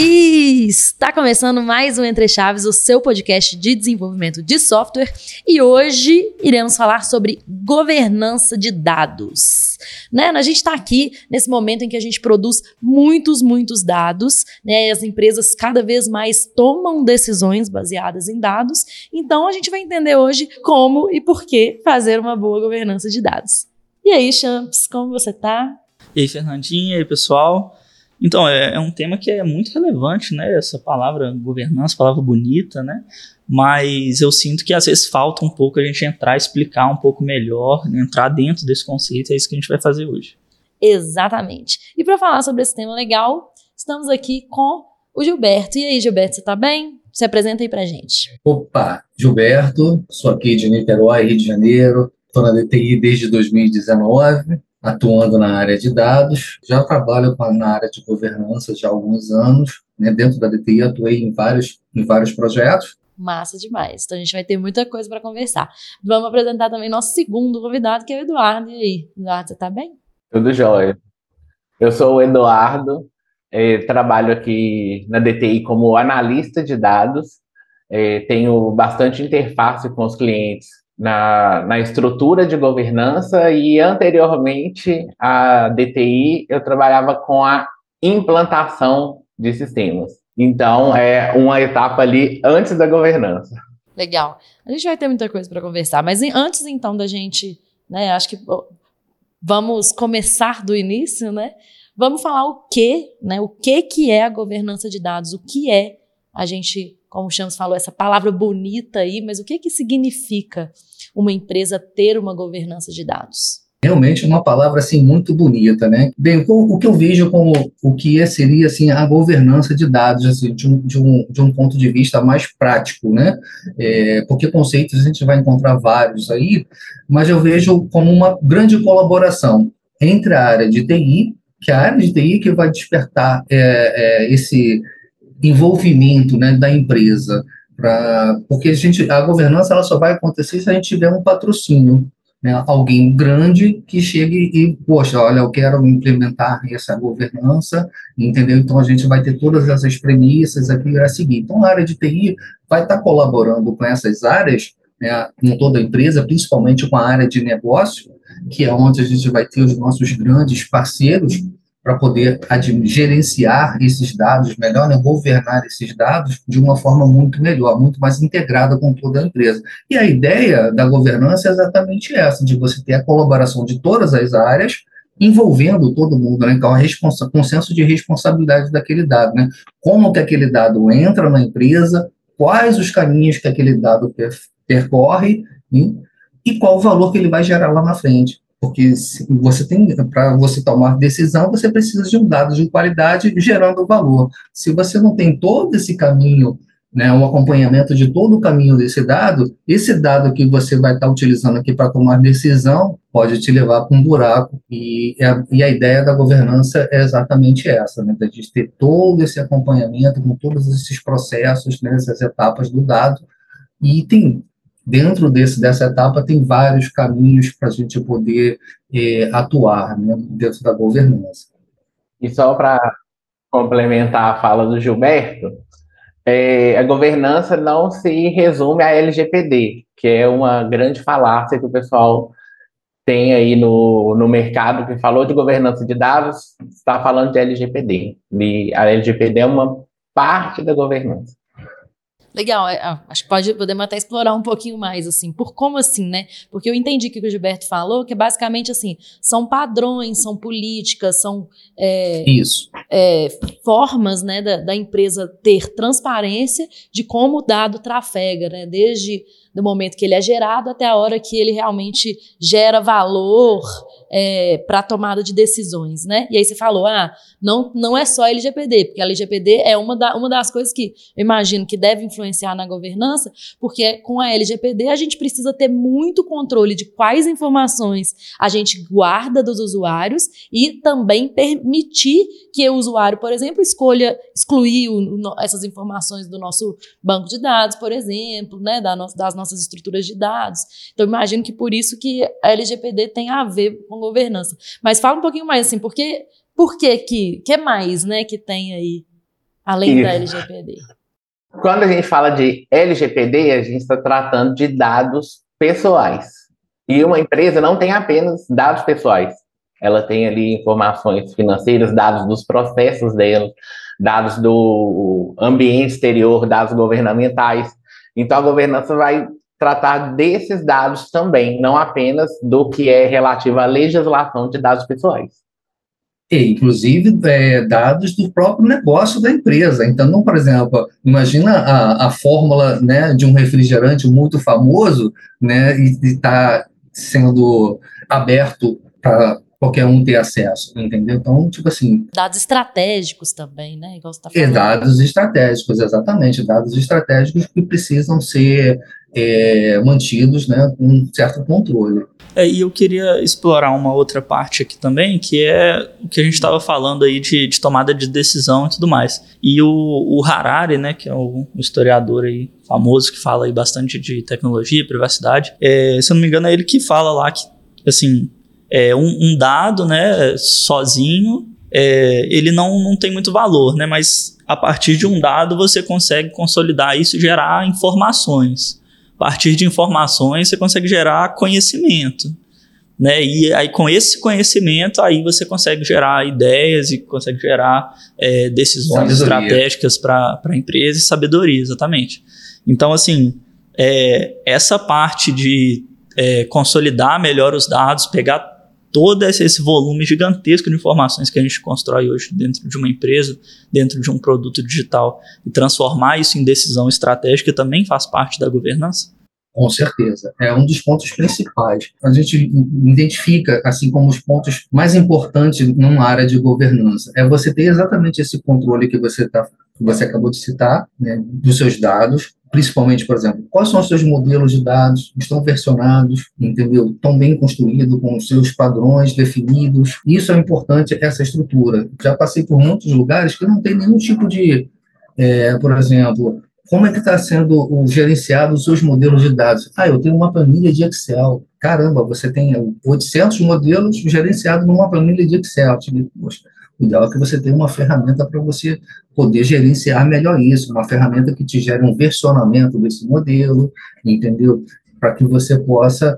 E está começando mais um Entre Chaves, o seu podcast de desenvolvimento de software. E hoje iremos falar sobre governança de dados. Né? A gente está aqui nesse momento em que a gente produz muitos, muitos dados, né? E as empresas cada vez mais tomam decisões baseadas em dados. Então a gente vai entender hoje como e por que fazer uma boa governança de dados. E aí, Champs, como você está? E aí, Fernandinha, e aí, pessoal? Então, é, é, um tema que é muito relevante, né? Essa palavra governança, palavra bonita, né? Mas eu sinto que às vezes falta um pouco a gente entrar, explicar um pouco melhor, né? entrar dentro desse conceito, é isso que a gente vai fazer hoje. Exatamente. E para falar sobre esse tema legal, estamos aqui com o Gilberto. E aí, Gilberto, você está bem? Se apresenta aí pra gente. Opa, Gilberto, sou aqui de Niterói, Rio de Janeiro, estou na DTI desde 2019 atuando na área de dados. Já trabalho na área de governança já há alguns anos. Né? Dentro da DTI, atuei em vários, em vários projetos. Massa demais. Então a gente vai ter muita coisa para conversar. Vamos apresentar também nosso segundo convidado, que é o Eduardo. E aí, Eduardo, você está bem? Tudo jóia. Eu sou o Eduardo, eh, trabalho aqui na DTI como analista de dados. Eh, tenho bastante interface com os clientes na, na estrutura de governança e anteriormente à DTI eu trabalhava com a implantação de sistemas. Então é uma etapa ali antes da governança. Legal. A gente vai ter muita coisa para conversar, mas antes então da gente, né, acho que vamos começar do início, né? Vamos falar o que, né? O que que é a governança de dados? O que é a gente, como o Chamos falou, essa palavra bonita aí, mas o que que significa uma empresa ter uma governança de dados? Realmente uma palavra assim muito bonita, né? Bem, o, que eu vejo como o que é, seria assim a governança de dados, assim, de um, de um, de um ponto de vista mais prático, né? É, porque conceitos a gente vai encontrar vários aí, mas eu vejo como uma grande colaboração entre a área de TI, que é a área de TI que vai despertar é, é, esse envolvimento né, da empresa Pra, porque a, gente, a governança ela só vai acontecer se a gente tiver um patrocínio, né? alguém grande que chegue e, poxa, olha, eu quero implementar essa governança, entendeu? Então a gente vai ter todas essas premissas aqui a seguir. Então a área de TI vai estar colaborando com essas áreas, né, com toda a empresa, principalmente com a área de negócio, que é onde a gente vai ter os nossos grandes parceiros, para poder gerenciar esses dados melhor, né, governar esses dados de uma forma muito melhor, muito mais integrada com toda a empresa. E a ideia da governança é exatamente essa, de você ter a colaboração de todas as áreas, envolvendo todo mundo, né? Então, a consenso de responsabilidade daquele dado, né? Como que aquele dado entra na empresa, quais os caminhos que aquele dado percorre hein? e qual o valor que ele vai gerar lá na frente. Porque você tem, para você tomar decisão, você precisa de um dado de qualidade gerando valor. Se você não tem todo esse caminho, né, um acompanhamento de todo o caminho desse dado, esse dado que você vai estar utilizando aqui para tomar decisão pode te levar para um buraco. E a, e a ideia da governança é exatamente essa, né, de ter todo esse acompanhamento com todos esses processos, né, essas etapas do dado. E tem dentro desse, dessa etapa tem vários caminhos para a gente poder é, atuar né, dentro da governança. E só para complementar a fala do Gilberto, é, a governança não se resume à LGPD, que é uma grande falácia que o pessoal tem aí no, no mercado que falou de governança de dados, está falando de LGPD. E a LGPD é uma parte da governança. Legal, é, ah, acho que pode, podemos até explorar um pouquinho mais, assim, por como assim, né? Porque eu entendi que o Gilberto falou, que é basicamente assim, são padrões, são políticas, são é, Isso. É, formas né, da, da, empresa ter transparência de como o dado trafega, né? Desde o momento que ele é gerado até a hora que ele realmente gera valor é, para tomada de decisões, né? E aí você falou, ah, não, não é só a LGPD, porque a LGPD é uma, da, uma das coisas que eu imagino que deve influenciar na governança, porque com a LGPD a gente precisa ter muito controle de quais informações a gente guarda dos usuários e também permitir que o usuário, por exemplo, escolha excluir o, o, essas informações do nosso banco de dados, por exemplo, né, da no, das nossas estruturas de dados. Então, imagino que por isso que a LGPD tem a ver com governança. Mas fala um pouquinho mais assim, porque por que que, que mais, né, que tem aí Além da LGPD. Quando a gente fala de LGPD, a gente está tratando de dados pessoais. E uma empresa não tem apenas dados pessoais. Ela tem ali informações financeiras, dados dos processos dela, dados do ambiente exterior, dados governamentais. Então, a governança vai tratar desses dados também, não apenas do que é relativo à legislação de dados pessoais. E, inclusive, é, dados do próprio negócio da empresa. Então, não, por exemplo, imagina a, a fórmula né, de um refrigerante muito famoso né, e está sendo aberto para qualquer um ter acesso, entendeu? Então, tipo assim... Dados estratégicos também, né? Igual você tá falando. dados estratégicos, exatamente. Dados estratégicos que precisam ser é, mantidos né, com um certo controle. É, e eu queria explorar uma outra parte aqui também, que é o que a gente estava falando aí de, de, tomada de decisão e tudo mais. E o, o Harari, né, que é o, um historiador aí famoso que fala aí bastante de tecnologia e privacidade, é, se eu não me engano é ele que fala lá que, assim, é, um, um dado, né, sozinho, é, ele não, não tem muito valor, né, mas a partir de um dado você consegue consolidar isso e gerar informações. A partir de informações você consegue gerar conhecimento. Né? E aí com esse conhecimento aí você consegue gerar ideias e consegue gerar é, decisões sabedoria. estratégicas para a empresa e sabedoria, exatamente. Então assim é, essa parte de é, consolidar melhor os dados, pegar todo esse volume gigantesco de informações que a gente constrói hoje dentro de uma empresa, dentro de um produto digital, e transformar isso em decisão estratégica também faz parte da governança? Com certeza, é um dos pontos principais. A gente identifica assim como os pontos mais importantes numa área de governança. É você ter exatamente esse controle que você tá, que você acabou de citar, né, dos seus dados, principalmente, por exemplo, quais são os seus modelos de dados, estão versionados, entendeu? Estão bem construídos, com os seus padrões definidos. Isso é importante, essa estrutura. Já passei por muitos lugares que não tem nenhum tipo de, é, por exemplo, como é que está sendo gerenciado os seus modelos de dados? Ah, eu tenho uma planilha de Excel. Caramba, você tem 800 modelos gerenciados numa planilha de Excel. Poxa, o ideal é que você tenha uma ferramenta para você poder gerenciar melhor isso, uma ferramenta que te gere um versionamento desse modelo, entendeu? Para que você possa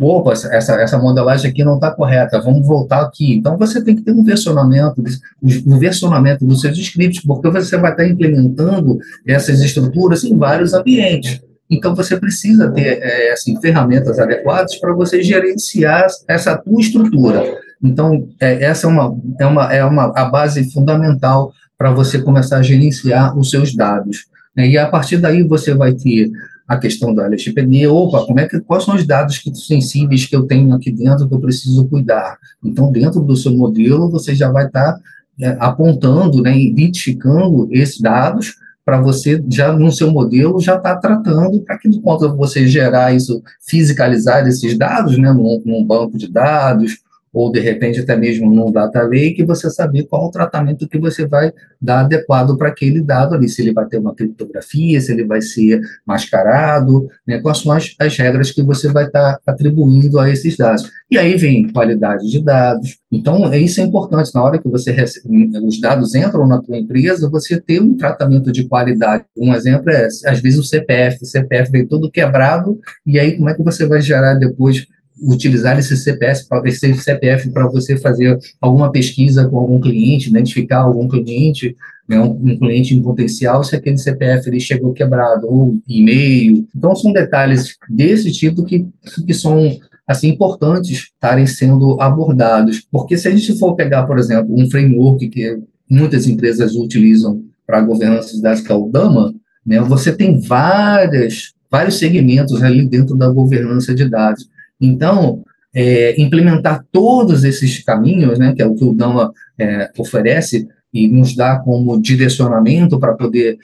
opa, essa, essa modelagem aqui não está correta, vamos voltar aqui. Então, você tem que ter um versionamento, um versionamento dos seus scripts, porque você vai estar implementando essas estruturas em vários ambientes. Então, você precisa ter é, assim, ferramentas adequadas para você gerenciar essa tua estrutura. Então, é, essa é uma, é uma, é uma a base fundamental para você começar a gerenciar os seus dados. Né? E a partir daí você vai ter a questão da LGPD, opa, como é que, quais são os dados que, sensíveis que eu tenho aqui dentro que eu preciso cuidar? Então, dentro do seu modelo, você já vai estar tá, é, apontando, né, identificando esses dados para você já no seu modelo já estar tá tratando para que quando você gerar isso, fisicalizar esses dados, né, num, num banco de dados ou de repente até mesmo num data lake, você saber qual o tratamento que você vai dar adequado para aquele dado ali, se ele vai ter uma criptografia, se ele vai ser mascarado, né, quais são as, as regras que você vai estar tá atribuindo a esses dados. E aí vem qualidade de dados. Então, isso é importante, na hora que você recebe, os dados entram na tua empresa, você ter um tratamento de qualidade. Um exemplo é, às vezes, o CPF. O CPF vem todo quebrado, e aí como é que você vai gerar depois utilizar esse CPF, esse CPF para você fazer alguma pesquisa com algum cliente, identificar algum cliente, né, um, um, cliente em potencial, se aquele CPF ele chegou quebrado, ou e-mail. Então, são detalhes desse tipo que, que são assim importantes estarem sendo abordados. Porque se a gente for pegar, por exemplo, um framework que muitas empresas utilizam para governança de dados, que é o DAMA, né, você tem várias, vários segmentos ali dentro da governança de dados. Então, é, implementar todos esses caminhos, né, que é o que o DAMA é, oferece e nos dá como direcionamento para poder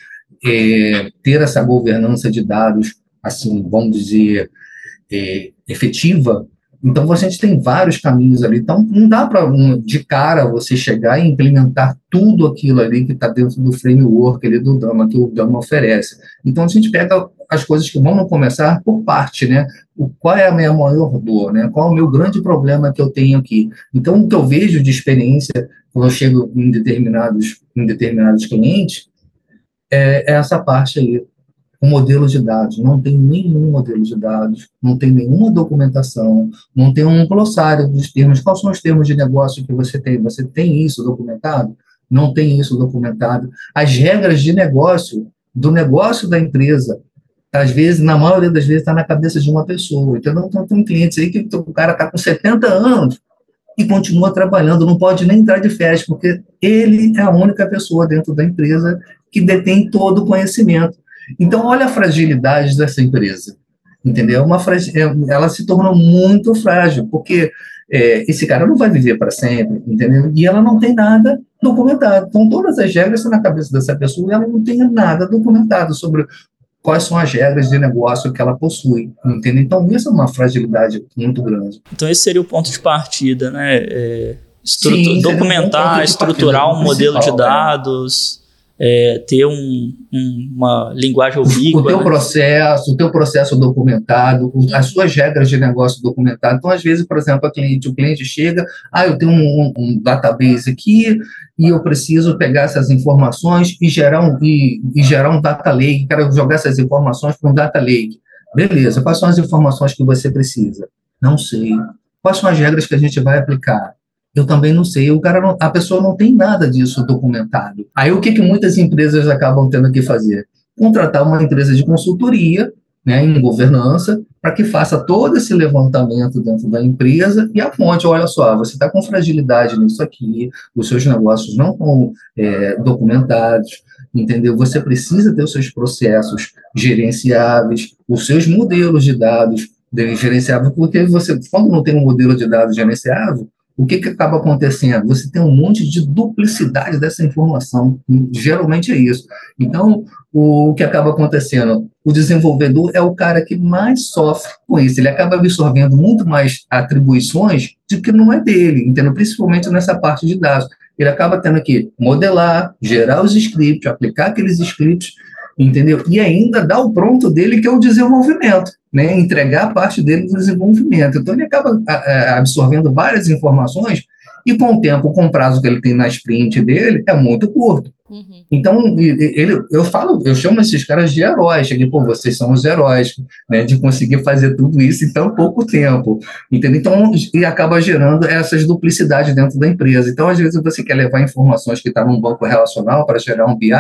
é, ter essa governança de dados, assim, vamos dizer, é, efetiva, então, a gente tem vários caminhos ali. Então, não dá para, de cara, você chegar e implementar tudo aquilo ali que está dentro do framework ali do Dama, que o Dama oferece. Então, a gente pega as coisas que vamos começar por parte, né? O, qual é a minha maior dor, né? Qual é o meu grande problema que eu tenho aqui? Então, o que eu vejo de experiência quando eu chego em determinados, em determinados clientes é, é essa parte aí, o modelo de dados. Não tem nenhum modelo de dados, não tem nenhuma documentação, não tem um glossário dos termos. Quais são os termos de negócio que você tem? Você tem isso documentado? Não tem isso documentado. As regras de negócio, do negócio da empresa, às vezes, na maioria das vezes, está na cabeça de uma pessoa. Então, tem clientes aí que o cara está com 70 anos e continua trabalhando, não pode nem entrar de férias, porque ele é a única pessoa dentro da empresa que detém todo o conhecimento. Então, olha a fragilidade dessa empresa, entendeu? Uma é, ela se tornou muito frágil, porque é, esse cara não vai viver para sempre, entendeu? E ela não tem nada documentado. Então, todas as regras estão na cabeça dessa pessoa e ela não tem nada documentado sobre quais são as regras de negócio que ela possui, entendeu? Então, isso é uma fragilidade muito grande. Então, esse seria o ponto de partida, né? É, Sim, documentar, um estruturar um modelo de dados, é, ter um, um, uma linguagem ubíqua. O teu né? processo, o teu processo documentado, as suas regras de negócio documentado. Então, às vezes, por exemplo, cliente, o cliente chega, ah, eu tenho um, um, database aqui e eu preciso pegar essas informações e gerar um, e, e gerar um data lake, quero jogar essas informações para um data lake. Beleza, quais são as informações que você precisa? Não sei. Quais são as regras que a gente vai aplicar? Eu também não sei. O cara não, a pessoa não tem nada disso documentado. Aí o que, que muitas empresas acabam tendo que fazer? Contratar uma empresa de consultoria, né, em governança, para que faça todo esse levantamento dentro da empresa e aponte, olha só, você está com fragilidade nisso aqui, os seus negócios não estão é, documentados, entendeu? Você precisa ter os seus processos gerenciáveis, os seus modelos de dados gerenciáveis, porque você, quando não tem um modelo de dados gerenciável, o que, que acaba acontecendo? Você tem um monte de duplicidade dessa informação. Geralmente é isso. Então, o que acaba acontecendo? O desenvolvedor é o cara que mais sofre com isso. Ele acaba absorvendo muito mais atribuições de que não é dele, entendeu? principalmente nessa parte de dados. Ele acaba tendo que modelar, gerar os scripts, aplicar aqueles scripts entendeu? E ainda dá o pronto dele, que é o desenvolvimento, né? Entregar parte dele do desenvolvimento. Então, ele acaba absorvendo várias informações e com o tempo, com o prazo que ele tem na sprint dele, é muito curto. Uhum. Então, ele, eu falo, eu chamo esses caras de heróis. Cheguei, pô, vocês são os heróis, né, de conseguir fazer tudo isso em tão pouco tempo, entendeu? Então, e acaba gerando essas duplicidades dentro da empresa. Então, às vezes, você quer levar informações que estão tá num banco relacional para gerar um BI,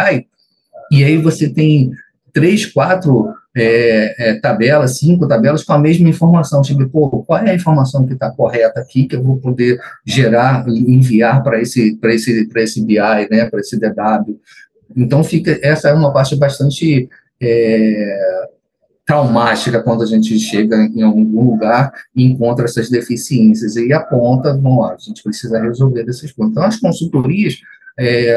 e aí você tem três, quatro é, é, tabelas, cinco tabelas com a mesma informação. Tipo, pô, qual é a informação que está correta aqui que eu vou poder gerar enviar para esse, esse, esse BI, né, para esse DW? Então, fica, essa é uma parte bastante é, traumática quando a gente chega em algum lugar e encontra essas deficiências e aponta, bom, a gente precisa resolver esses pontos. Então, as consultorias, é,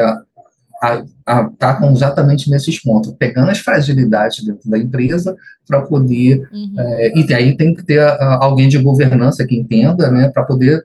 atacam exatamente nesses pontos, pegando as fragilidades dentro da empresa para poder. Uhum. É, e aí tem que ter a, alguém de governança que entenda, né, para poder,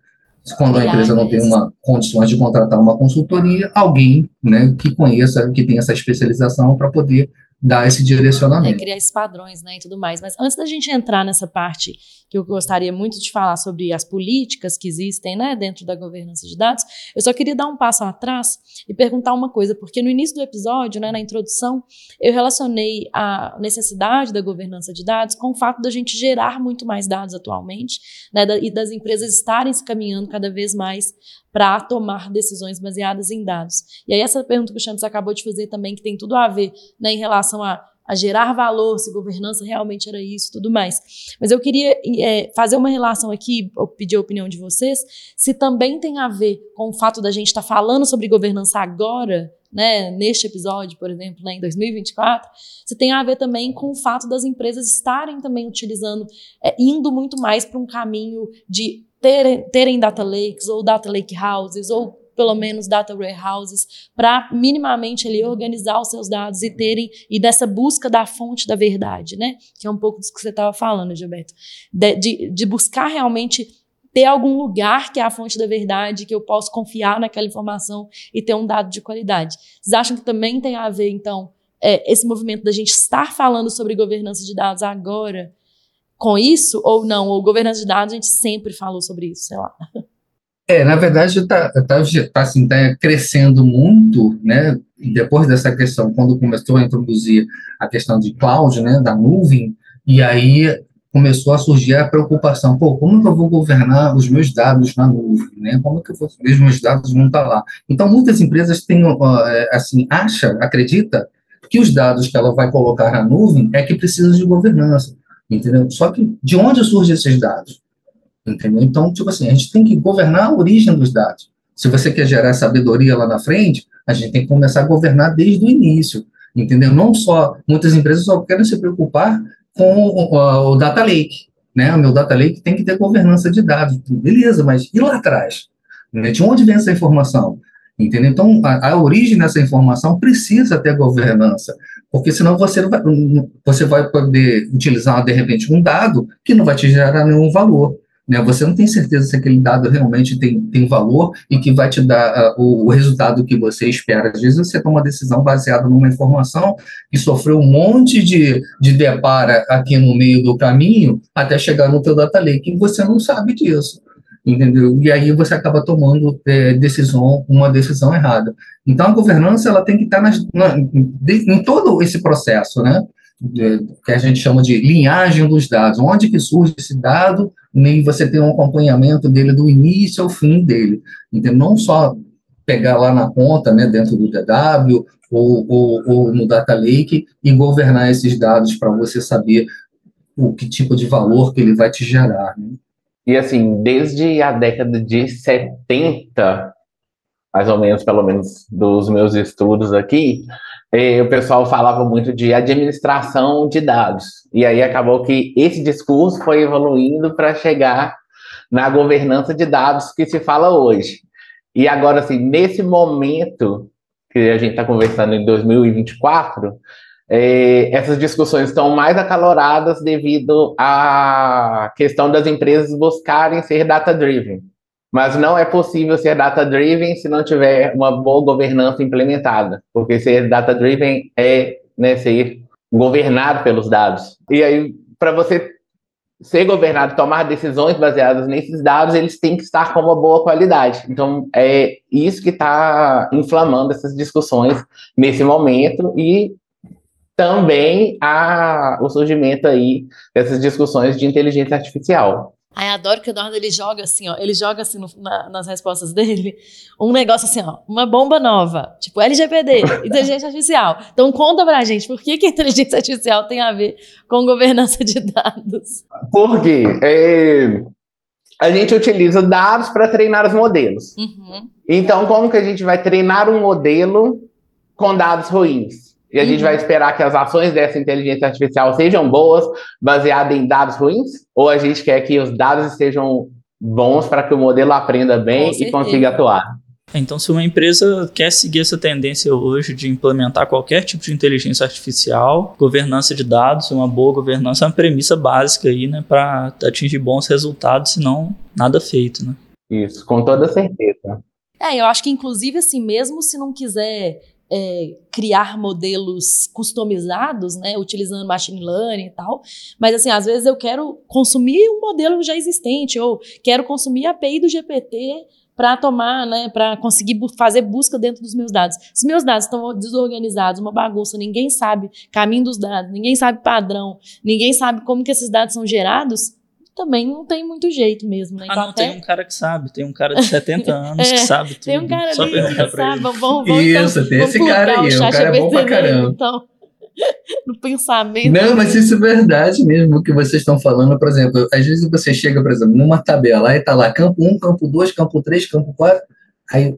quando a empresa não tem uma condições de contratar uma consultoria, alguém né, que conheça, que tenha essa especialização para poder dar esse direcionamento. É, criar esses padrões, né, e tudo mais. Mas antes da gente entrar nessa parte que eu gostaria muito de falar sobre as políticas que existem, né, dentro da governança de dados, eu só queria dar um passo atrás e perguntar uma coisa, porque no início do episódio, né, na introdução, eu relacionei a necessidade da governança de dados com o fato da gente gerar muito mais dados atualmente, né, e das empresas estarem se caminhando cada vez mais para tomar decisões baseadas em dados. E aí essa pergunta que o Champs acabou de fazer também, que tem tudo a ver né, em relação a, a gerar valor, se governança realmente era isso tudo mais. Mas eu queria é, fazer uma relação aqui, pedir a opinião de vocês, se também tem a ver com o fato da gente estar tá falando sobre governança agora, né, neste episódio, por exemplo, né, em 2024, se tem a ver também com o fato das empresas estarem também utilizando, é, indo muito mais para um caminho de terem, terem data lakes ou data lake houses ou pelo menos data warehouses para minimamente ali organizar os seus dados e terem e dessa busca da fonte da verdade, né? Que é um pouco disso que você estava falando, Gilberto, de, de, de buscar realmente ter algum lugar que é a fonte da verdade, que eu posso confiar naquela informação e ter um dado de qualidade. Vocês acham que também tem a ver, então, é, esse movimento da gente estar falando sobre governança de dados agora com isso ou não? Ou governança de dados, a gente sempre falou sobre isso, sei lá. É, na verdade, está tá, tá, assim, tá crescendo muito, né? Depois dessa questão, quando começou a introduzir a questão de cloud, né, da nuvem, e aí começou a surgir a preocupação, pô, como que eu vou governar os meus dados na nuvem, né? Como que eu vou os meus dados não estar lá? Então, muitas empresas têm, é, assim, acha, acredita que os dados que ela vai colocar na nuvem é que precisa de governança, entendeu? Só que de onde surgem esses dados? Entendeu? Então, tipo assim, a gente tem que governar a origem dos dados. Se você quer gerar sabedoria lá na frente, a gente tem que começar a governar desde o início, entendeu? Não só, muitas empresas só querem se preocupar com o, o data lake, né? O meu data lake tem que ter governança de dados, beleza, mas e lá atrás? Né? De onde vem essa informação? Entendeu? Então, a, a, origem dessa informação precisa ter governança, porque senão você vai, você vai poder utilizar, de repente, um dado que não vai te gerar nenhum valor. Né? Você não tem certeza se aquele dado realmente tem, tem valor e que vai te dar uh, o, o, resultado que você espera. Às vezes você toma uma decisão baseada numa informação que sofreu um monte de, de depara aqui no meio do caminho até chegar no teu data lake e você não sabe disso. Entendeu? E aí você acaba tomando é, decisão, uma decisão errada. Então a governança ela tem que estar nas, na, de, em todo esse processo, né? que a gente chama de linhagem dos dados, onde que surge esse dado, e você tem um acompanhamento dele do início ao fim dele. Então, não só pegar lá na ponta, né, dentro do DW ou, ou, ou no Data Lake e governar esses dados para você saber o que tipo de valor que ele vai te gerar. Né? E assim, desde a década de 70, mais ou menos, pelo menos dos meus estudos aqui, é, o pessoal falava muito de administração de dados. E aí acabou que esse discurso foi evoluindo para chegar na governança de dados que se fala hoje. E agora, assim, nesse momento que a gente está conversando em 2024, é, essas discussões estão mais acaloradas devido à questão das empresas buscarem ser data-driven. Mas não é possível ser data-driven se não tiver uma boa governança implementada, porque ser data-driven é né, ser governado pelos dados. E aí, para você ser governado, tomar decisões baseadas nesses dados, eles têm que estar com uma boa qualidade. Então, é isso que está inflamando essas discussões nesse momento e também a, o surgimento aí dessas discussões de inteligência artificial. Ai, adoro que o Eduardo ele joga assim, ó. Ele joga assim no, na, nas respostas dele um negócio assim, ó. Uma bomba nova. Tipo, LGPD, inteligência artificial. Então conta pra gente, por que, que a inteligência artificial tem a ver com governança de dados? Porque é, a gente utiliza dados para treinar os modelos. Uhum. Então, como que a gente vai treinar um modelo com dados ruins? E a uhum. gente vai esperar que as ações dessa inteligência artificial sejam boas, baseadas em dados ruins? Ou a gente quer que os dados sejam bons para que o modelo aprenda bem e consiga atuar? Então, se uma empresa quer seguir essa tendência hoje de implementar qualquer tipo de inteligência artificial, governança de dados, uma boa governança é uma premissa básica aí, né, para atingir bons resultados, senão nada feito, né? Isso, com toda certeza. É, eu acho que inclusive assim, mesmo se não quiser é, criar modelos customizados, né, utilizando machine learning e tal, mas assim, às vezes eu quero consumir um modelo já existente, ou quero consumir a API do GPT para tomar, né, para conseguir bu fazer busca dentro dos meus dados. Se meus dados estão desorganizados, uma bagunça, ninguém sabe caminho dos dados, ninguém sabe padrão, ninguém sabe como que esses dados são gerados, também não tem muito jeito mesmo, né? Ah, então, não, até... tem um cara que sabe, tem um cara de 70 anos é, que sabe tudo. Tem um cara Só ali que sabe, vamos, vamos, então, Isso, então, tem esse cara aí, o, cara é bom pra caramba. Então, no pensamento. Não, mas isso é verdade mesmo, o que vocês estão falando, por exemplo, às vezes você chega, por exemplo, numa tabela, e tá lá campo 1, campo 2, campo 3, campo 4, aí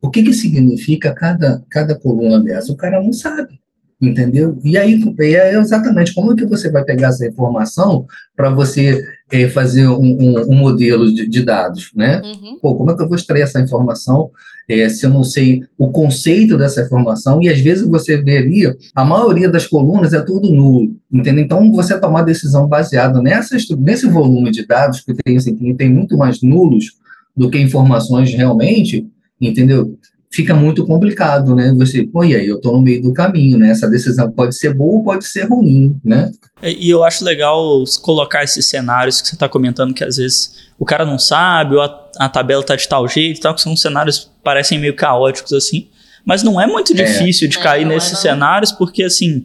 o que que significa cada, cada coluna dessa? O cara não sabe entendeu? E aí é exatamente como é que você vai pegar essa informação para você é, fazer um, um, um modelo de, de, dados, né? Uhum. Pô, como é que eu vou extrair essa informação é, se eu não sei o conceito dessa informação? E às vezes você ali, a maioria das colunas é tudo nulo, entendeu? Então você tomar decisão baseada nessa, nesse volume de dados que tem, assim, que tem muito mais nulos do que informações realmente, entendeu? Fica muito complicado, né? Você, pô, e aí, eu estou no meio do caminho, né? Essa decisão pode ser boa ou pode ser ruim, né? E eu acho legal colocar esses cenários que você está comentando, que às vezes o cara não sabe, ou a, a tabela tá de tal jeito, tal, que são cenários que parecem meio caóticos assim. Mas não é muito é. difícil de é, cair nesses é, cenários, porque assim.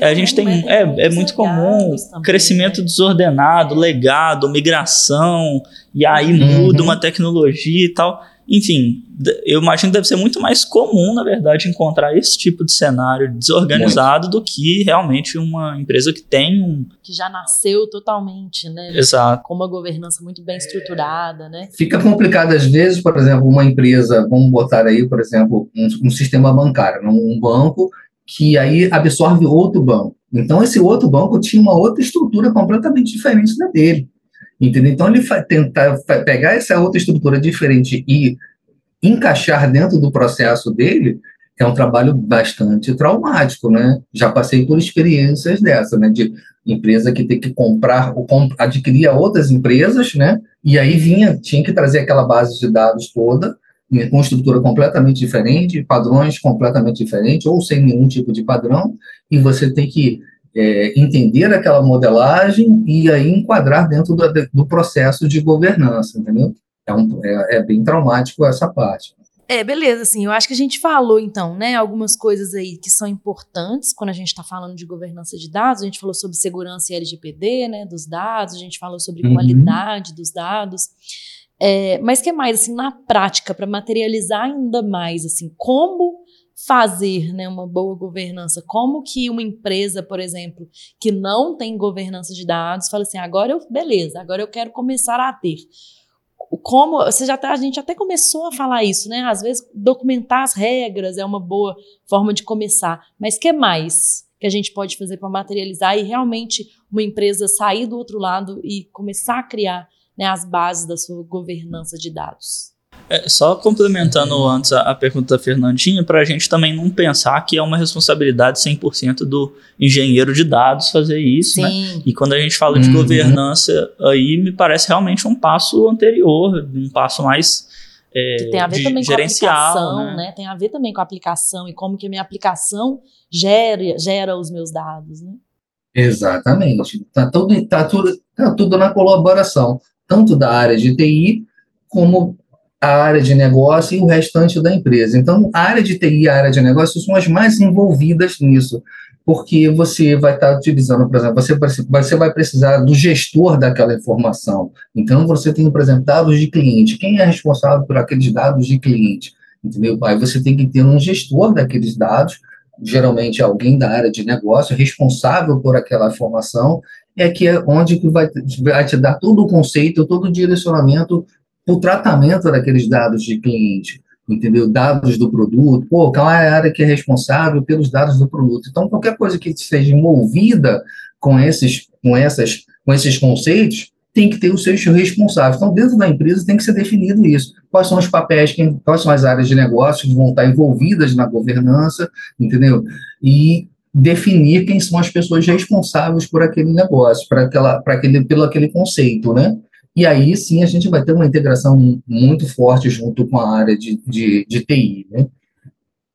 a gente tem. Né? É, é muito comum também, crescimento né? desordenado, legado, migração, e aí uhum. muda uma tecnologia e tal. Enfim, eu imagino que deve ser muito mais comum, na verdade, encontrar esse tipo de cenário desorganizado muito. do que realmente uma empresa que tem um. Que já nasceu totalmente, né? Exato. Com uma governança muito bem estruturada, né? Fica complicado às vezes, por exemplo, uma empresa, vamos botar aí, por exemplo, um, um sistema bancário, um banco que aí absorve outro banco. Então, esse outro banco tinha uma outra estrutura completamente diferente da dele. Entendeu? Então, ele tentar pegar essa outra estrutura diferente e encaixar dentro do processo dele é um trabalho bastante traumático, né? Já passei por experiências dessa, né? De empresa que tem que comprar ou adquirir outras empresas, né? E aí vinha, tinha que trazer aquela base de dados toda, com estrutura completamente diferente, padrões completamente diferentes, ou sem nenhum tipo de padrão, e você tem que é, entender aquela modelagem e aí enquadrar dentro do, do processo de governança, entendeu? É, um, é, é, bem traumático essa parte. É, beleza, assim, eu acho que a gente falou, então, né, algumas coisas aí que são importantes quando a gente está falando de governança de dados, a gente falou sobre segurança e LGPD, né, dos dados, a gente falou sobre uhum. qualidade dos dados, é, mas que mais, assim, na prática, para materializar ainda mais, assim, como fazer né, uma boa governança? Como que uma empresa, por exemplo, que não tem governança de dados, fala assim, agora eu, beleza, agora eu quero começar a ter. Como, você já tá, a gente até começou a falar isso, né? Às vezes documentar as regras é uma boa forma de começar, mas que mais que a gente pode fazer para materializar e realmente uma empresa sair do outro lado e começar a criar né, as bases da sua governança de dados? É, só complementando uhum. antes a, a, pergunta da Fernandinha, para a gente também não pensar que é uma responsabilidade 100% do engenheiro de dados fazer isso, né? Sim. né? E quando a gente fala de uhum. governança, aí me parece realmente um passo anterior, um passo mais é, que tem a ver também com a aplicação, né? né? Tem a ver também com a aplicação e como que a minha aplicação gera, gera os meus dados, né? Exatamente. Está tudo, tá tudo, tá tudo na colaboração, tanto da área de TI como a área de negócio e o restante da empresa. Então, a área de TI e a área de negócio são as mais envolvidas nisso, porque você vai estar utilizando, por exemplo, você, você vai precisar do gestor daquela informação. Então, você tem, por exemplo, dados de cliente. Quem é responsável por aqueles dados de cliente? Entendeu? Aí você tem que ter um gestor daqueles dados, geralmente alguém da área de negócio, responsável por aquela informação, é que é onde que vai, vai te dar todo o conceito, todo o direcionamento o tratamento daqueles dados de cliente, entendeu? Dados do produto, pô, qual é a área que é responsável pelos dados do produto? Então, qualquer coisa que esteja envolvida com esses, com essas, com esses conceitos, tem que ter os seus responsáveis. Então, dentro da empresa tem que ser definido isso. Quais são os papéis, quais são as áreas de negócio que vão estar envolvidas na governança, entendeu? E definir quem são as pessoas responsáveis por aquele negócio, para aquela, para aquele, pelo aquele conceito, né? E aí sim a gente vai ter uma integração muito forte junto com a área de, de, de TI, né?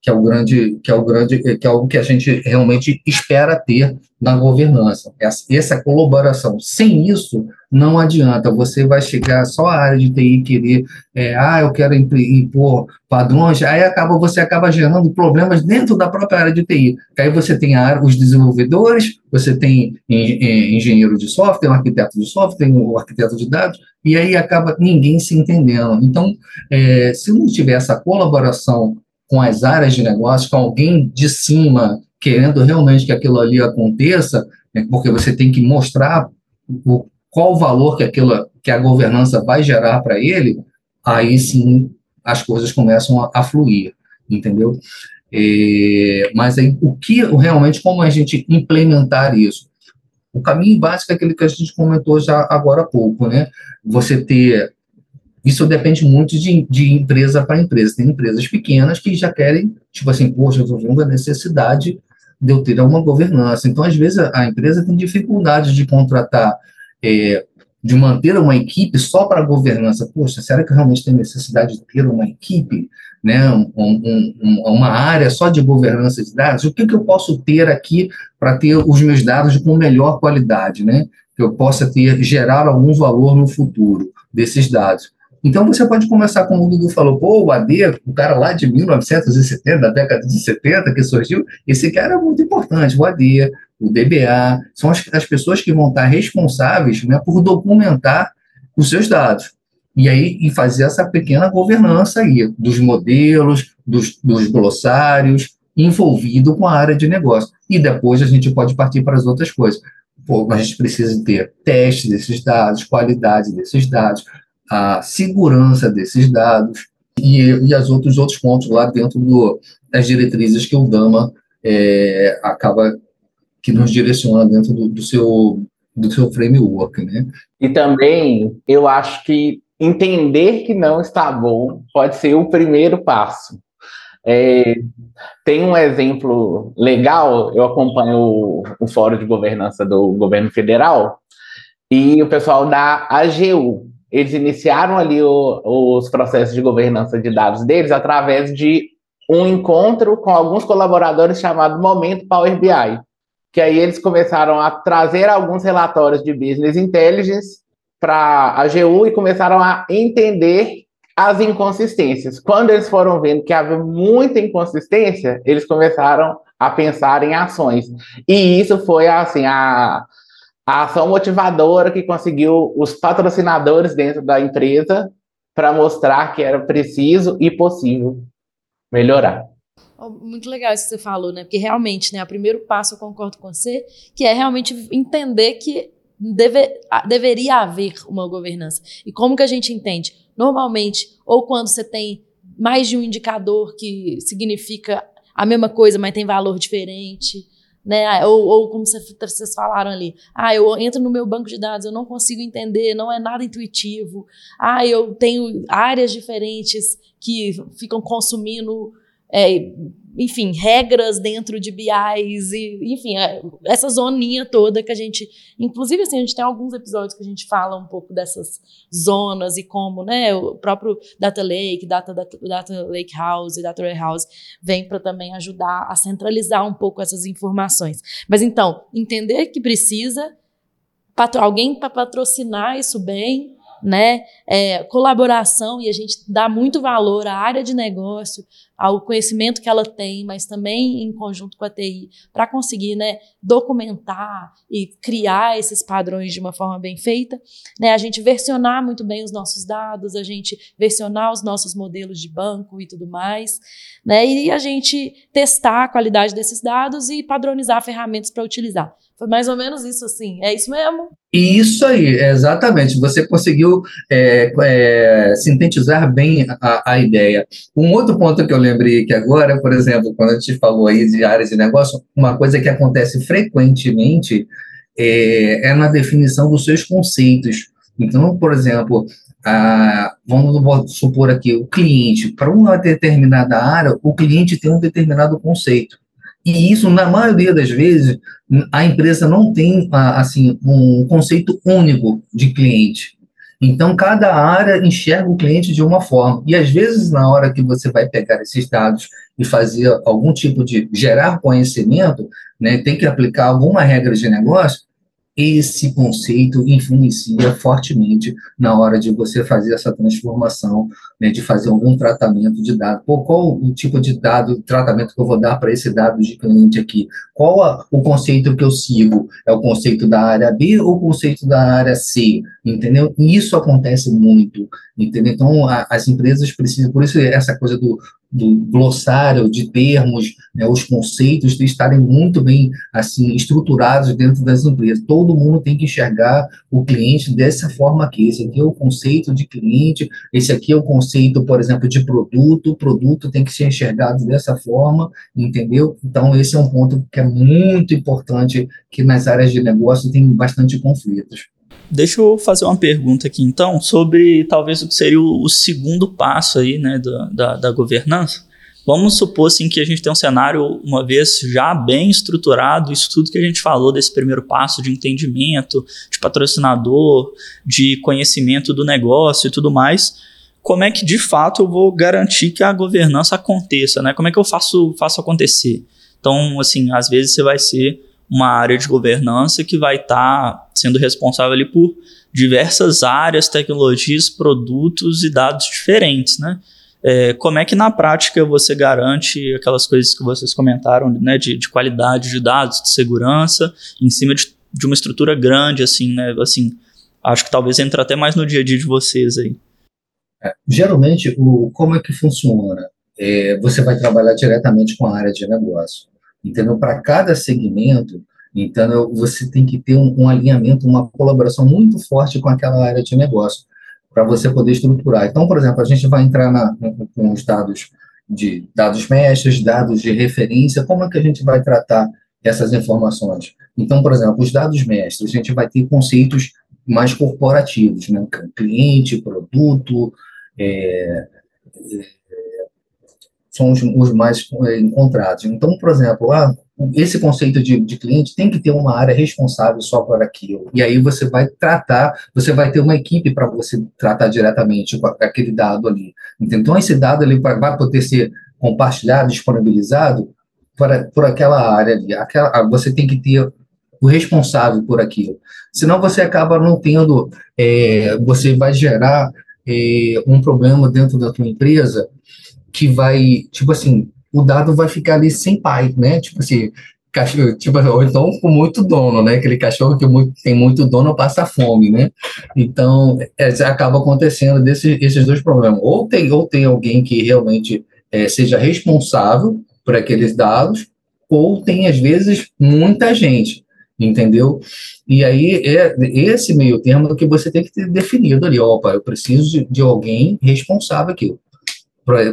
Que é o grande, que é o grande, que é o que a gente realmente espera ter na governança. Essa, essa colaboração. Sem isso, não adianta. Você vai chegar só a área de TI querer, é, ah, eu quero impor padrões, aí acaba você acaba gerando problemas dentro da própria área de TI. Aí você tem área, os desenvolvedores, você tem engenheiro de software, um arquiteto de software, um arquiteto de dados, e aí acaba ninguém se entendendo. Então, é, se não tiver essa colaboração com as áreas de negócio, com alguém de cima querendo realmente que aquilo ali aconteça, né, porque você tem que mostrar o, qual o valor que, aquilo, que a governança vai gerar para ele, aí sim as coisas começam a, a fluir, entendeu? É, mas aí, o que realmente, como a gente implementar isso? O caminho básico é aquele que a gente comentou já agora há pouco, né? Você ter isso depende muito de, de empresa para empresa. Tem empresas pequenas que já querem, tipo assim, poxa, eu estou vendo a necessidade de eu ter uma governança. Então, às vezes, a, a empresa tem dificuldade de contratar é, de manter uma equipe só para governança. Poxa, será que realmente tem necessidade de ter uma equipe, né, um, um, uma área só de governança de dados? O que, que eu posso ter aqui para ter os meus dados com melhor qualidade, né? Que eu possa ter, gerar algum valor no futuro desses dados. Então, você pode começar, como o Dudu falou, pô, o AD, o cara lá de 1970, da década de 70, que surgiu, esse cara é muito importante, o AD, o DBA, são as, as pessoas que vão estar responsáveis né, por documentar os seus dados. E aí, e fazer essa pequena governança aí, dos modelos, dos, dos glossários, envolvido com a área de negócio. E depois a gente pode partir para as outras coisas. Pô, a gente precisa ter testes desses dados, qualidade desses dados, a segurança desses dados e, e as outros outros pontos lá dentro do, das diretrizes que o Dama é, acaba que nos direciona dentro do, do, seu do seu framework, né? E também eu acho que entender que não está bom pode ser o primeiro passo. É, tem um exemplo legal, eu acompanho o, o Fórum de Governança do Governo Federal e o pessoal da AGU, eles iniciaram ali o, os processos de governança de dados deles através de um encontro com alguns colaboradores chamado Momento Power BI, que aí eles começaram a trazer alguns relatórios de business intelligence para a AGU e começaram a entender as inconsistências. Quando eles foram vendo que havia muita inconsistência, eles começaram a pensar em ações. E isso foi assim a a ação motivadora que conseguiu os patrocinadores dentro da empresa para mostrar que era preciso e possível melhorar. Muito legal isso que você falou, né? Porque realmente, né, o primeiro passo eu concordo com você, que é realmente entender que deve, deveria haver uma governança. E como que a gente entende? Normalmente, ou quando você tem mais de um indicador que significa a mesma coisa, mas tem valor diferente, né? Ah, ou, ou como vocês falaram ali, ah, eu entro no meu banco de dados, eu não consigo entender, não é nada intuitivo. Ah, eu tenho áreas diferentes que ficam consumindo é, enfim, regras dentro de BIs e, enfim, é, essa zoninha toda que a gente, inclusive assim, a gente tem alguns episódios que a gente fala um pouco dessas zonas e como, né, o próprio Data Lake, Data, Data, Lake House e Data Warehouse vem para também ajudar a centralizar um pouco essas informações. Mas então, entender que precisa alguém para patrocinar isso bem, né? É, colaboração e a gente dá muito valor à área de negócio, ao conhecimento que ela tem, mas também em conjunto com a TI, para conseguir né, documentar e criar esses padrões de uma forma bem feita. Né, a gente versionar muito bem os nossos dados, a gente versionar os nossos modelos de banco e tudo mais, né, e a gente testar a qualidade desses dados e padronizar ferramentas para utilizar. Foi mais ou menos isso, assim. É isso mesmo? Isso aí, exatamente. Você conseguiu é, é, sintetizar bem a, a, ideia. Um outro ponto que eu lembrei aqui agora, por exemplo, quando a gente falou aí de áreas de negócio, uma coisa que acontece frequentemente é, é na definição dos seus conceitos. Então, por exemplo, a, vamos supor aqui, o cliente, para uma determinada área, o cliente tem um determinado conceito. E isso, na maioria das vezes, a empresa não tem assim um conceito único de cliente. Então, cada área enxerga o cliente de uma forma. E, às vezes, na hora que você vai pegar esses dados e fazer algum tipo de gerar conhecimento, né, tem que aplicar alguma regra de negócio, esse conceito influencia fortemente na hora de você fazer essa transformação, né, de fazer algum tratamento de dado. Pô, qual o tipo de dado, tratamento que eu vou dar para esse dado de cliente aqui? Qual a, o conceito que eu sigo? É o conceito da área B ou o conceito da área C? Entendeu? E isso acontece muito, entendeu? Então, a, as empresas precisam, por isso essa coisa do, do glossário de termos, né, os conceitos de estarem muito bem assim estruturados dentro das empresas. Todo mundo tem que enxergar o cliente dessa forma aqui. Esse aqui é o conceito de cliente, esse aqui é o conceito, por exemplo, de produto. O produto tem que ser enxergado dessa forma, entendeu? Então esse é um ponto que é muito importante que nas áreas de negócio tem bastante conflitos. Deixa eu fazer uma pergunta aqui então sobre talvez o que seria o, o segundo passo aí, né, da, da, da governança. Vamos supor assim que a gente tem um cenário, uma vez já bem estruturado, isso tudo que a gente falou desse primeiro passo de entendimento, de patrocinador, de conhecimento do negócio e tudo mais. Como é que de fato eu vou garantir que a governança aconteça, né? Como é que eu faço, faço acontecer? Então, assim, às vezes você vai ser uma área de governança que vai estar tá sendo responsável ali por diversas áreas, tecnologias, produtos e dados diferentes, né? É, como é que na prática você garante aquelas coisas que vocês comentaram, né, de, de qualidade de dados, de segurança, em cima de, de, uma estrutura grande, assim, né? Assim, acho que talvez entre até mais no dia a dia de vocês aí. É, geralmente, o, como é que funciona? É, você vai trabalhar diretamente com a área de negócio, entendeu? Para cada segmento, então você tem que ter um, um alinhamento, uma colaboração muito forte com aquela área de negócio para você poder estruturar. Então, por exemplo, a gente vai entrar na, com os dados de dados mestres, dados de referência, como é que a gente vai tratar essas informações? Então, por exemplo, os dados mestres, a gente vai ter conceitos mais corporativos, né? Cliente, produto, é, são os, os, mais é, encontrados. Então, por exemplo, ah, esse conceito de, de, cliente tem que ter uma área responsável só por aquilo. E aí você vai tratar, você vai ter uma equipe para você tratar diretamente com aquele dado ali. Então, esse dado ele vai poder ser compartilhado, disponibilizado para, por aquela área ali. Aquela, você tem que ter o responsável por aquilo. Senão você acaba não tendo, é, você vai gerar é, um problema dentro da tua empresa que vai, tipo assim, o dado vai ficar ali sem pai, né? Tipo assim, cachorro, tipo, ou então com muito dono, né? Aquele cachorro que muito, tem muito dono passa fome, né? Então, é, acaba acontecendo desse, esses dois problemas. Ou tem, ou tem alguém que realmente é, seja responsável por aqueles dados, ou tem, às vezes, muita gente, entendeu? E aí, é esse meio termo que você tem que ter definido ali. Opa, eu preciso de, de alguém responsável aqui,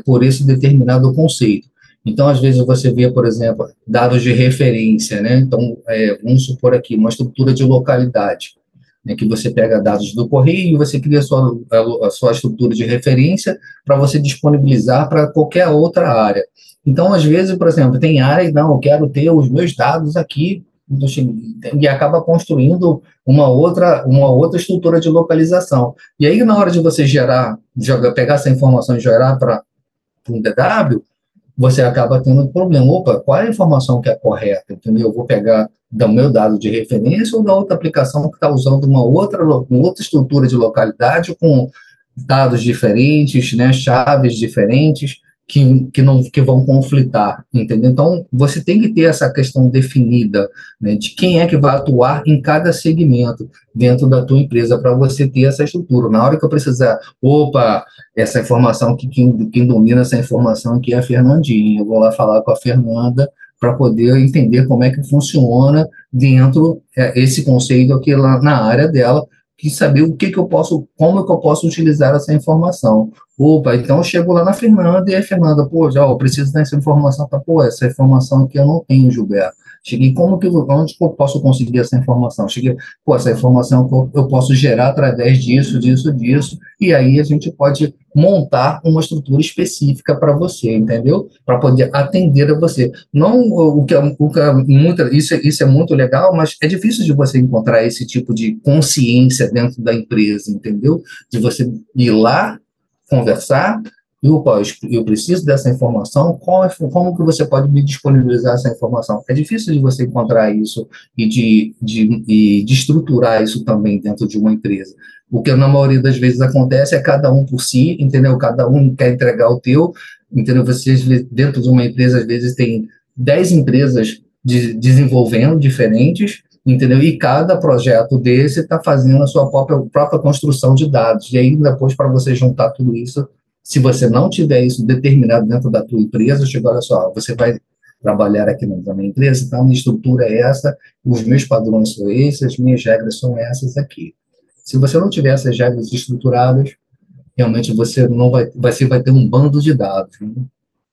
por, esse determinado conceito. Então, às vezes, você vê, por exemplo, dados de referência, né? Então, é, vamos supor aqui, uma estrutura de localidade, né? que você pega dados do correio e você cria a sua, a, a sua estrutura de referência para você disponibilizar para qualquer outra área. Então, às vezes, por exemplo, tem áreas, não, eu quero ter os meus dados aqui, e acaba construindo uma outra, uma outra estrutura de localização. E aí, na hora de você gerar, jogar, pegar essa informação e gerar para um DW, você acaba tendo um problema. Opa, qual é a informação que é correta? Entendeu? Eu vou pegar do meu dado de referência ou da outra aplicação que está usando uma outra, uma outra estrutura de localidade com dados diferentes, né, chaves diferentes que, que, não, que vão conflitar, entendeu? Então, você tem que ter essa questão definida né, de quem é que vai atuar em cada segmento dentro da tua empresa para você ter essa estrutura. Na hora que eu precisar, opa, essa informação, que quem, quem domina essa informação aqui é a Fernandinha, eu vou lá falar com a Fernanda para poder entender como é que funciona dentro é, esse conceito aqui lá na área dela, que saber o que, que eu posso, como que eu posso utilizar essa informação. Opa, então eu chego lá na Fernanda e a Fernanda, pô, já, eu preciso dessa informação, tá, pô, essa informação aqui eu não tenho, Gilberto. Cheguei, como que, onde que eu posso conseguir essa informação? Cheguei, pô, essa informação eu posso gerar através disso, disso, disso, e aí a gente pode montar uma estrutura específica para você, entendeu? Para poder atender a você. Não o que, o que muita, isso, isso é muito legal, mas é difícil de você encontrar esse tipo de consciência dentro da empresa, entendeu? De você ir lá, conversar, eu, eu preciso dessa informação, qual, como que você pode me disponibilizar essa informação? É difícil de você encontrar isso e de, de, e de estruturar isso também dentro de uma empresa. O que na maioria das vezes acontece é cada um por si, entendeu? Cada um quer entregar o teu, entendeu? Vocês dentro de uma empresa, às vezes, tem 10 empresas de, desenvolvendo diferentes, entendeu? E cada projeto desse está fazendo a sua própria, própria construção de dados. E aí, depois, para você juntar tudo isso, se você não tiver isso determinado dentro da tua empresa, chega, olha só, você vai trabalhar aqui na minha empresa, então minha estrutura é essa, os meus padrões são esses, as minhas regras são essas aqui. Se você não tiver essas regras estruturadas, realmente você não vai, você vai ter um bando de dados. Né?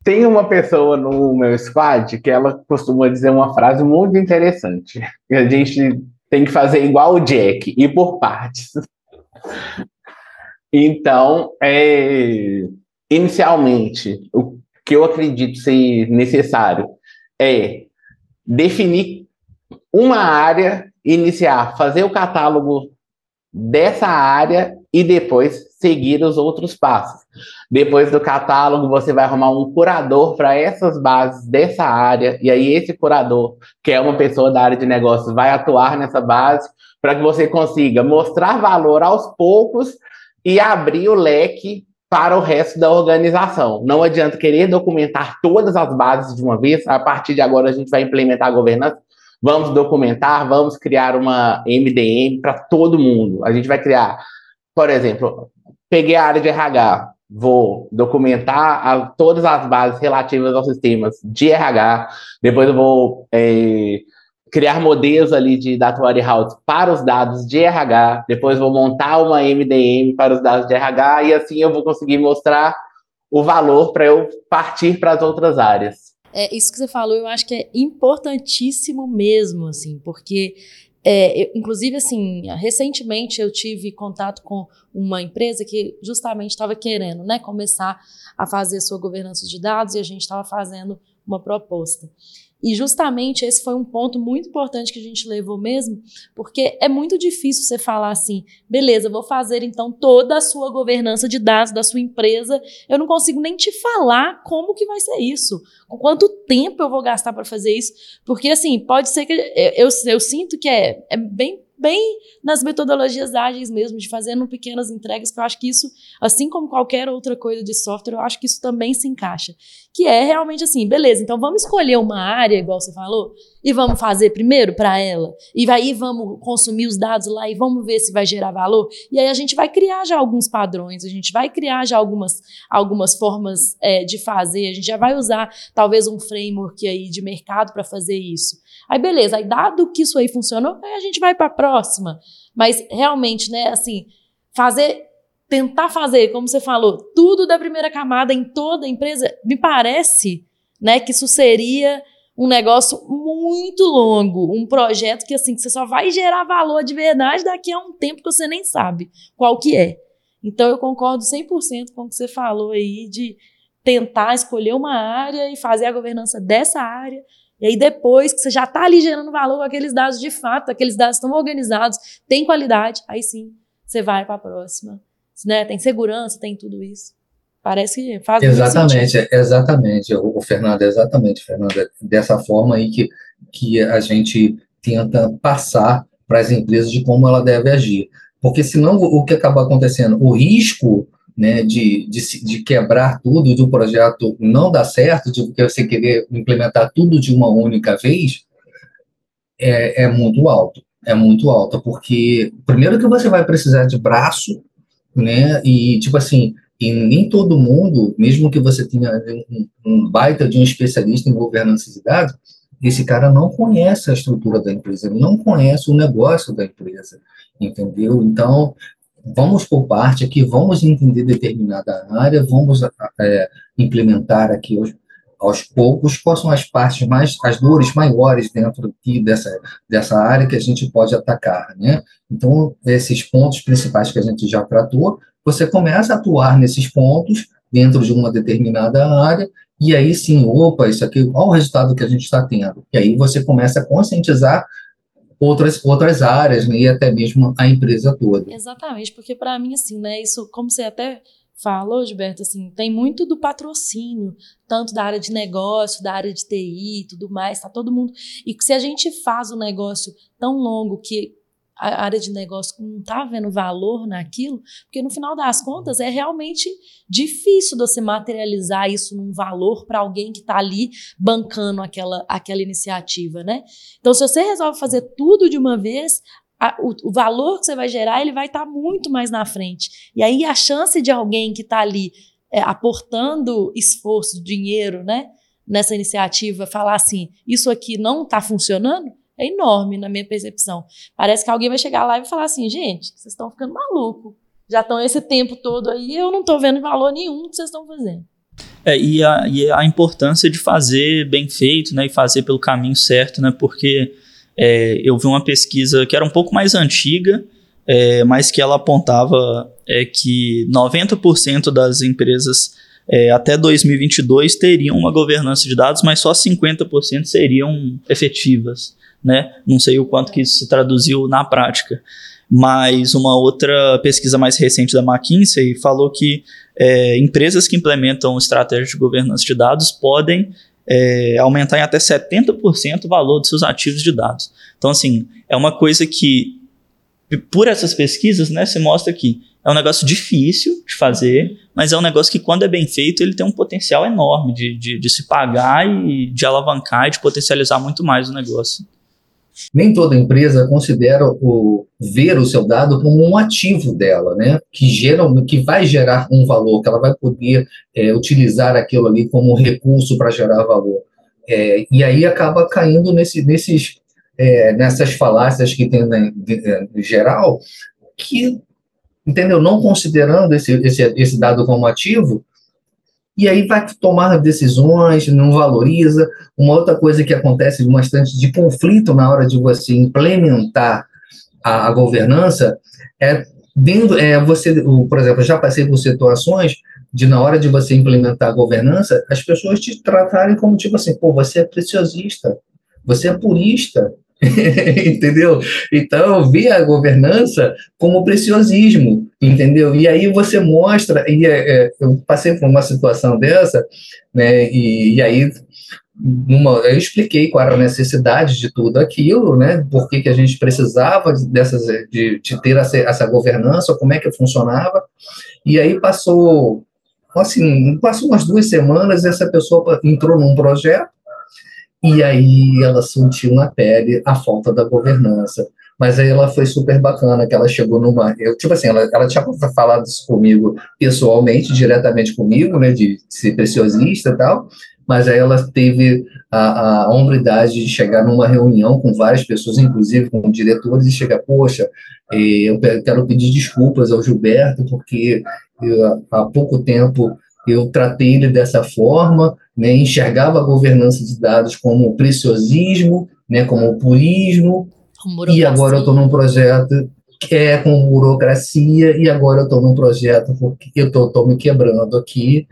Tem uma pessoa no meu squad que ela costuma dizer uma frase muito interessante. A gente tem que fazer igual o Jack, ir por partes. Então, é, inicialmente, o, que eu acredito ser necessário é definir uma área, iniciar, fazer o catálogo dessa área e depois seguir os outros passos. Depois do catálogo, você vai arrumar um curador para essas bases dessa área, e aí esse curador, que é uma pessoa da área de negócios, vai atuar nessa base para que você consiga mostrar valor aos poucos e abrir o leque para o resto da organização. Não adianta querer documentar todas as bases de uma vez. A partir de agora, a gente vai implementar a governança. Vamos documentar, vamos criar uma MDM para todo mundo. A gente vai criar, por exemplo, peguei a área de RH, vou documentar a, todas as bases relativas aos sistemas de RH, depois eu vou é, criar modelos ali de Data Warehouse para os dados de RH, depois vou montar uma MDM para os dados de RH e assim eu vou conseguir mostrar o valor para eu partir para as outras áreas. É, isso que você falou, eu acho que é importantíssimo mesmo, assim, porque é, eu, inclusive, assim, recentemente eu tive contato com uma empresa que justamente estava querendo né, começar a fazer sua governança de dados e a gente estava fazendo uma proposta. E justamente esse foi um ponto muito importante que a gente levou mesmo, porque é muito difícil você falar assim, beleza, vou fazer então toda a sua governança de dados da sua empresa. Eu não consigo nem te falar como que vai ser isso, com quanto tempo eu vou gastar para fazer isso, porque assim, pode ser que eu, eu, eu sinto que é, é bem bem nas metodologias ágeis mesmo, de fazendo pequenas entregas, que eu acho que isso, assim como qualquer outra coisa de software, eu acho que isso também se encaixa. Que é realmente assim, beleza, então vamos escolher uma área, igual você falou, e vamos fazer primeiro para ela. E aí vamos consumir os dados lá e vamos ver se vai gerar valor. E aí a gente vai criar já alguns padrões, a gente vai criar já algumas, algumas formas é, de fazer, a gente já vai usar talvez um framework aí de mercado para fazer isso. Aí beleza, aí dado que isso aí funcionou, aí a gente vai para a próxima. Mas realmente, né, assim, fazer tentar fazer, como você falou, tudo da primeira camada em toda a empresa, me parece, né, que isso seria um negócio muito longo, um projeto que assim, que você só vai gerar valor de verdade daqui a um tempo que você nem sabe qual que é. Então eu concordo 100% com o que você falou aí de tentar escolher uma área e fazer a governança dessa área e aí, depois que você já está ali gerando valor com aqueles dados de fato, aqueles dados estão organizados, tem qualidade, aí sim você vai para a próxima. Né? Tem segurança, tem tudo isso. Parece que faz Exatamente, exatamente, o, o Fernando, exatamente, Fernando, é dessa forma aí que, que a gente tenta passar para as empresas de como ela deve agir. Porque senão o que acaba acontecendo? O risco né, de, de, de, quebrar tudo, do projeto não dar certo, de você querer implementar tudo de uma única vez, é, é muito alto. É muito alto, porque primeiro que você vai precisar de braço, né, e tipo assim, e nem todo mundo, mesmo que você tenha um, um baita de um especialista em governança de dados, esse cara não conhece a estrutura da empresa, ele não conhece o negócio da empresa, entendeu? Então, vamos por parte aqui, vamos entender determinada área, vamos é, implementar aqui aos, aos, poucos quais são as partes mais, as dores maiores dentro aqui dessa, dessa área que a gente pode atacar, né? Então, esses pontos principais que a gente já tratou, você começa a atuar nesses pontos dentro de uma determinada área, e aí sim, opa, isso aqui, qual o resultado que a gente está tendo? E aí você começa a conscientizar outras, outras áreas, né, e até mesmo a empresa toda. Exatamente, porque para mim, assim, né, isso, como você até falou, Gilberto, assim, tem muito do patrocínio, tanto da área de negócio, da área de TI e tudo mais, tá todo mundo. E se a gente faz um negócio tão longo que a área de negócio não está vendo valor naquilo, porque no final das contas é realmente difícil você materializar isso num valor para alguém que está ali bancando aquela, aquela iniciativa, né? Então, se você resolve fazer tudo de uma vez, a, o, o, valor que você vai gerar ele vai estar tá muito mais na frente. E aí a chance de alguém que está ali é, aportando esforço, dinheiro, né? Nessa iniciativa, falar assim, isso aqui não está funcionando, é enorme na minha percepção. Parece que alguém vai chegar lá e falar assim, gente, vocês estão ficando maluco. Já estão esse tempo todo aí, eu não estou vendo valor nenhum que vocês estão fazendo. É, e a, e a importância de fazer bem feito, né, e fazer pelo caminho certo, né, porque é, eu vi uma pesquisa que era um pouco mais antiga, é, mas que ela apontava é, que 90% das empresas é, até 2022 teriam uma governança de dados, mas só 50% seriam efetivas. Né? Não sei o quanto que isso se traduziu na prática. Mas uma outra pesquisa mais recente da McKinsey falou que é, empresas que implementam estratégias de governança de dados podem é, aumentar em até 70% o valor de seus ativos de dados. Então, assim, é uma coisa que, por essas pesquisas, né, se mostra que é um negócio difícil de fazer, mas é um negócio que, quando é bem feito, ele tem um potencial enorme de, de, de se pagar e de alavancar e de potencializar muito mais o negócio. Nem toda empresa considera o ver o seu dado como um ativo dela, né? Que gera, que vai gerar um valor, que ela vai poder é, utilizar aquilo ali como recurso para gerar valor. É, e aí acaba caindo nesse, nesses, é, nessas falácias que tem em geral, que entendeu? Não considerando esse, esse, esse dado como ativo, e aí vai tomar decisões, não valoriza. Uma outra coisa que acontece bastante de conflito na hora de você implementar a, a governança é dentro, é você, por exemplo, já passei por situações de na hora de você implementar a governança, as pessoas te tratarem como tipo assim, pô, você é preciosista, você é purista, entendeu? Então, vê a governança como preciosismo, entendeu? E aí você mostra, e é, é, eu passei por uma situação dessa, né, e, e aí eu expliquei qual era a necessidade de tudo aquilo, né, por que, que a gente precisava dessas, de, de ter essa, essa governança, como é que funcionava, e aí passou, assim, passou umas duas semanas, essa pessoa entrou num projeto, e aí ela sentiu na pele a falta da governança. Mas aí ela foi super bacana, que ela chegou numa. Eu, tipo assim, ela, ela tinha falado isso comigo pessoalmente, diretamente comigo, né, de ser preciosista e tal, mas aí ela teve a, a hombridade de chegar numa reunião com várias pessoas, inclusive com diretores, e chegar, poxa, eh, eu quero pedir desculpas ao Gilberto, porque eu, há pouco tempo eu tratei ele dessa forma, né, enxergava a governança de dados como preciosismo, né, como purismo, e agora eu estou num projeto que é com burocracia, e agora eu estou num projeto porque eu estou me quebrando aqui,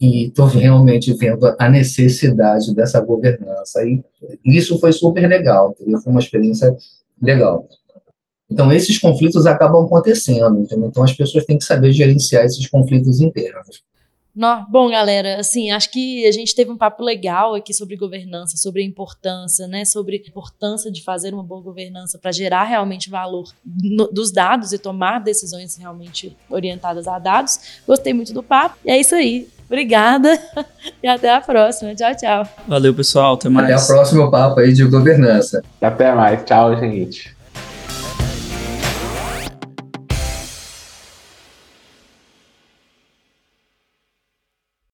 e estou realmente vendo a necessidade dessa governança. E isso foi super legal, entendeu? foi uma experiência legal. Então, esses conflitos acabam acontecendo, entendeu? então as pessoas têm que saber gerenciar esses conflitos internos. No, bom, galera, assim, acho que a gente teve um papo legal aqui sobre governança, sobre a importância, né, sobre a importância de fazer uma boa governança para gerar realmente valor no, dos dados e tomar decisões realmente orientadas a dados. Gostei muito do papo. E é isso aí. Obrigada e até a próxima. Tchau, tchau. Valeu, pessoal. Até mais. Até o próximo papo aí de governança. Até mais. Tchau, gente.